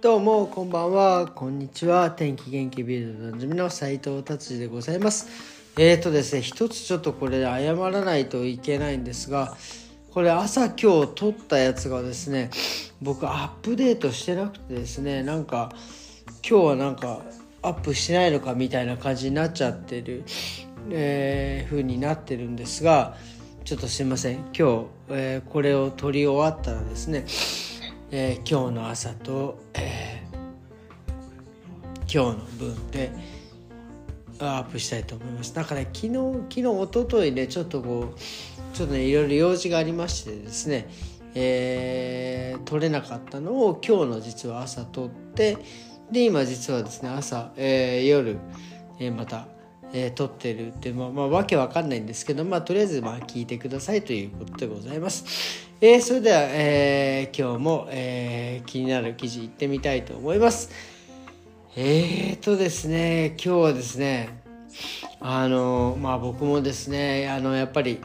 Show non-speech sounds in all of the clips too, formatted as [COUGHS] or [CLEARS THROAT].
どうもこんばんは。こんにちは。天気元気ビルドのなじみの斉藤達治でございます。えーとですね一つちょっとこれ謝らないといけないんですがこれ朝今日撮ったやつがですね僕アップデートしてなくてですねなんか今日はなんかアップしないのかみたいな感じになっちゃってる、えー、風になってるんですがちょっとすいません。今日、えー、これを撮り終わったらですねえー、今日の朝と、えー、今日の分でアップしたいと思います。だから昨日昨日一昨日ねちょっとこうちょっとねいろいろ用事がありましてですねえー、撮れなかったのを今日の実は朝撮ってで今実はですね朝、えー、夜、えー、また、えー、撮ってるってまあ、まあ、わけわかんないんですけどまあとりあえずまあ聞いてくださいということでございます。えー、それでは、えー、今日も、えー、気になる記事いってみたいと思います。えーとですね、今日はですね、あの、まあ僕もですね、あの、やっぱり、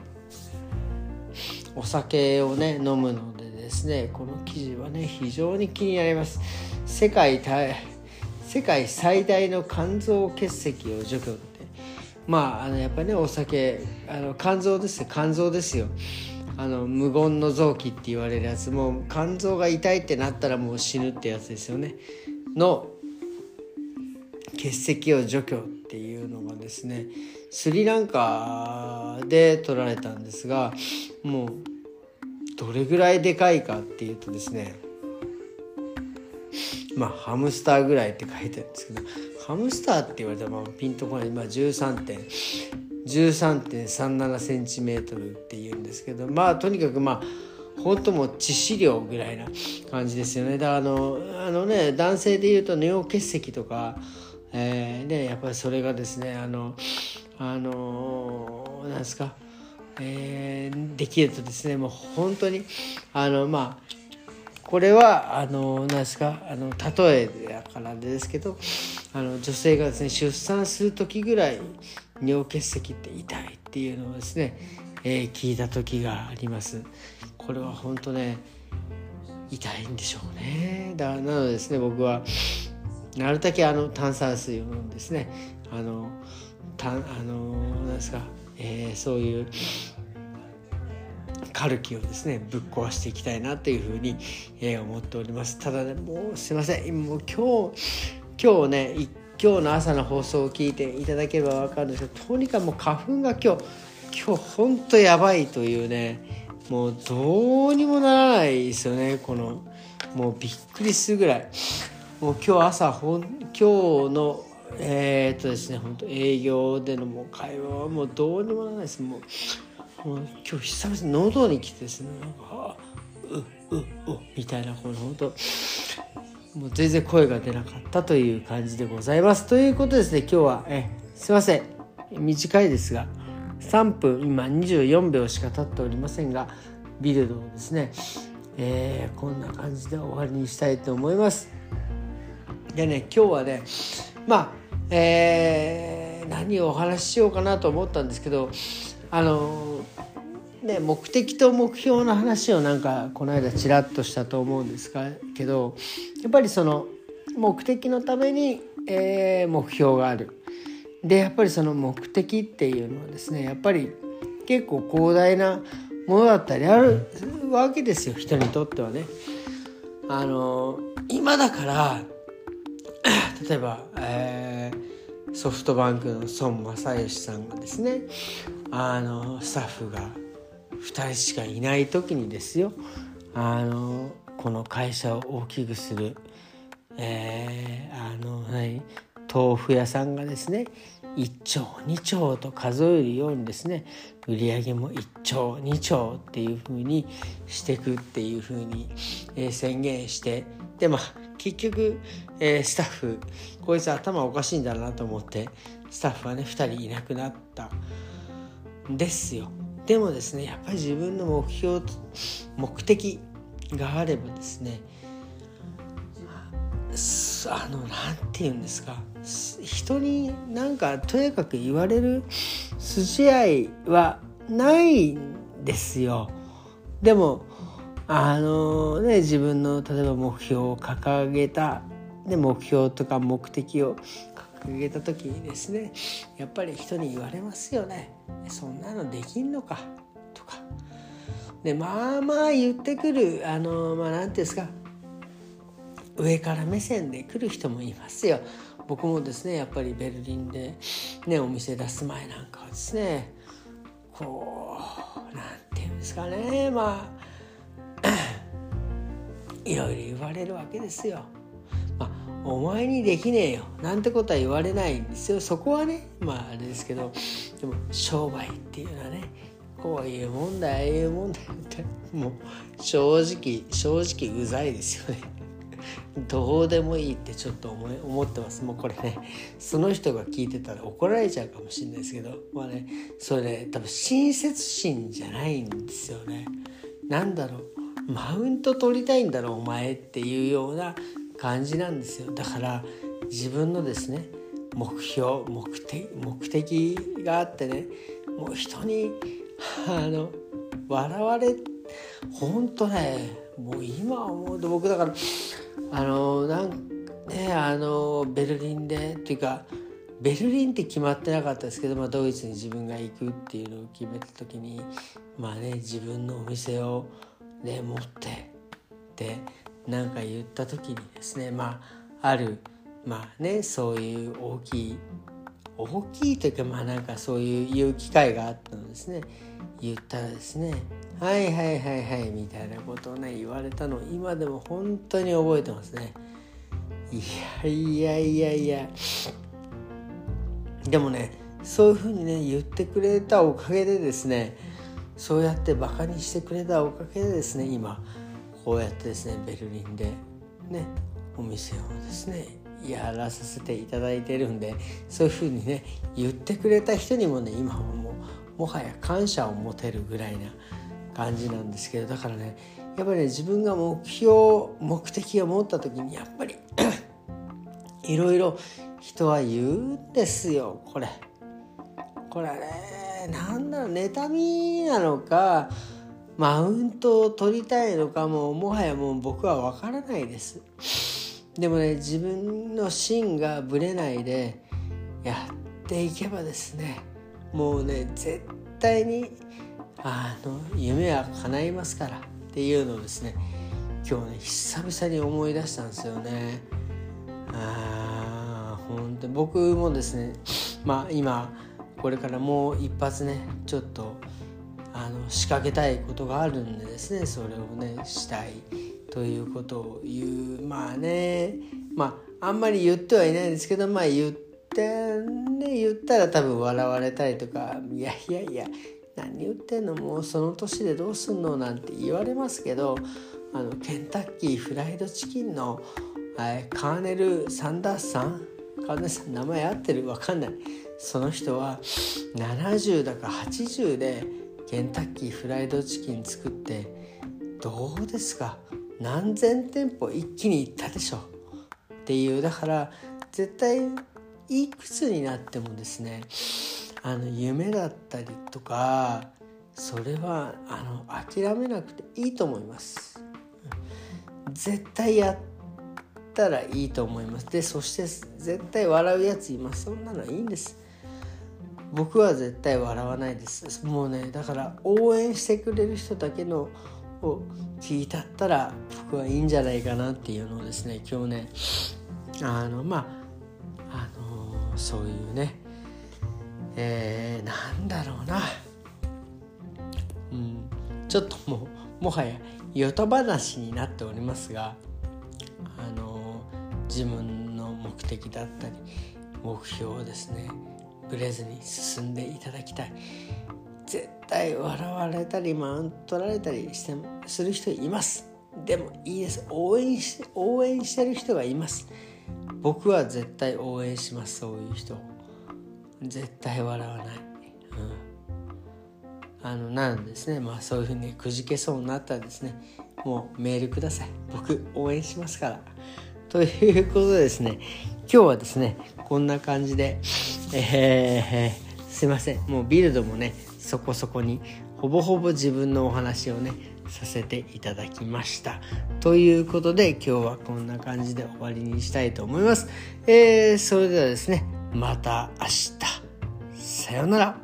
お酒をね、飲むのでですね、この記事はね、非常に気になります。世界世界最大の肝臓結石を除去、まあ、あの、やっぱりね、お酒、あの、肝臓ですよ、肝臓ですよ。あの無言の臓器って言われるやつもう肝臓が痛いってなったらもう死ぬってやつですよねの結石を除去っていうのがですねスリランカで取られたんですがもうどれぐらいでかいかっていうとですねまあハムスターぐらいって書いてあるんですけどハムスターって言われたらピンとこない、まあ、13点。13.37センチメートルっていうんですけどまあとにかくまあ本当も致死量ぐらいな感じですよね。だからあのあのね男性でいうと尿結石とか、えー、ねやっぱりそれがですねあのあのなんですかえー、できるとですねもう本当にあのまあこれはあのなんですかあの例えだからですけどあの女性がですね出産する時ぐらい尿結石って痛いっていうのをですね、えー、聞いた時があります。これは本当ね痛いんでしょうね。だなのでですね僕はなるだけあの炭酸水を飲んですねあのたあのなんですか、えー、そういうカルキをですねぶっ壊していきたいなというふうに、えー、思っております。ただねもうすいません。もう今日今日ね今日の朝の放送を聞いていただければ分かるんですけどとにかくもう花粉が今日今日ほんとやばいというねもうどうにもならないですよね。このもうびっくりするぐらい。もう今日朝ほん今日のえー、っとですね本当営業でのもう会話はもうどうにもならないです。もうもう今日久々に喉に来てですねなんかうううみたいなこの本当もう全然声が出なかったという感じでございます。ということですね、今日は、えすいません、短いですが、3分、今24秒しか経っておりませんが、ビルドをですね、えー、こんな感じで終わりにしたいと思います。でね、今日はね、まあ、えー、何をお話ししようかなと思ったんですけど、あのね、目的と目標の話をなんかこの間ちらっとしたと思うんですけどやっぱりその目的のために、えー、目標がある。でやっぱりその目的っていうのはですねやっぱり結構広大なものだったりあるわけですよ人にとってはね。あの今だから [COUGHS] 例えば、えー、ソフトバンクの孫正義さんがですねあのスタッフが2人しかいない時にですよあのこの会社を大きくする、えー、あの、はい、豆腐屋さんがですね1兆2兆と数えるようにですね売り上げも1兆2兆っていうふうにしていくっていうふうに、えー、宣言してでまあ結局、えー、スタッフこいつ頭おかしいんだなと思ってスタッフはね2人いなくなったんですよ。でもですねやっぱり自分の目標目的があればですねあの何て言うんですか人になんかとにかく言われる筋合いはないんですよ。でもあのね自分の例えば目標を掲げたで目標とか目的を掲げた時にですねやっぱり人に言われますよね。そんなのできんのかとか。でまあまあ言ってくるあのまあ何て言うんですか。上から目線で来る人もいますよ。僕もですねやっぱりベルリンでねお店出す前なんかはですねこう何て言うんですかねまあ [COUGHS] いろいろ言われるわけですよ。お前にできねえよ。なんてことは言われないんですよ。そこはねまああれですけどでも商売っていうのはねこういうもんだああいうもんだってもう正直正直うざいですよね。どうでもいいってちょっと思い思ってます。もうこれねその人が聞いてたら怒られちゃうかもしれないですけどまあねそれね多分親切心じゃないんですよね。なんだろう。マウント取りたいんだろお前っていうような感じなんですよ。だから自分のですね目標目的目的があってねもう人にあの笑われ本当ねもう今思うと僕だからあのなんねあのベルリンでっていうかベルリンって決まってなかったですけど、まあ、ドイツに自分が行くっていうのを決めた時にまあね自分のお店をね持ってでなんか言った時にですねまああるまあねそういう大きい大きいというかまあなんかそういう言う機会があったのですね。言ったらですね「はいはいはいはい」みたいなことをね言われたのを今でも本当に覚えてますね。いやいやいやいや。でもねそういうふうにね言ってくれたおかげでですねそうやってバカにしてくれたおかげでですね今こうやってですねベルリンでねお店をですねやらさせていただいてるんでそういうふうにね言ってくれた人にもね今はもうもはや感謝を持てるぐらいな感じなんですけどだからねやっぱりね自分が目標目的を持った時にやっぱり [CLEARS THROAT] いろいろ人は言うんですよこれ。これねなんだろう妬みなのかマウントを取りたいのかももはやもう僕は分からないです。でもね自分の芯がぶれないでやっていけばですねもうね絶対にあの夢は叶いますからっていうのをですね今日ね久々に思い出したんですよね。ああ本当僕もですねまあ今これからもう一発ねちょっとあの仕掛けたいことがあるんでですねそれをねしたいということを言う。まあねまああんまり言ってはいないんですけどまあ言ってね言ったら多分笑われたりとかいやいやいや何言ってんのもうその年でどうすんのなんて言われますけどあのケンタッキーフライドチキンのカーネル・サンダースさんカーネルさん名前合ってるわかんない。その人は70だか80でケンタッキーフライドチキン作ってどうですか？何千店舗一気に行ったでしょっていうだから絶対いくつになってもですねあの夢だったりとかそれはあの諦めなくていいと思います。絶対やったらいいと思います。でそして絶対笑うやついます。そんなのいいんです。僕は絶対笑わないです。もうねだから応援してくれる人だけのを聞いたったら僕はいいんじゃないかなっていうのをですね今日ねあのまああのそういうねえー、なんだろうな、うん、ちょっともうもはやよと話になっておりますがあの自分の目的だったり目標をですねぶれずに進んでいただきたい。絶対笑われたりマウント取られたりしてする人います。でもいいです。応援し応援してる人がいます。僕は絶対応援します。そういう人。絶対笑わない、うん、あのなんですね。まあそういうふうにくじけそうになったらですね。もうメールください。僕応援しますから。ということでですね今日はですねこんな感じでえー、すいません。もうビルドもねそこそこにほぼほぼ自分のお話をねさせていただきました。ということで今日はこんな感じで終わりにしたいと思います、えー、それではですねまた明日。さようなら。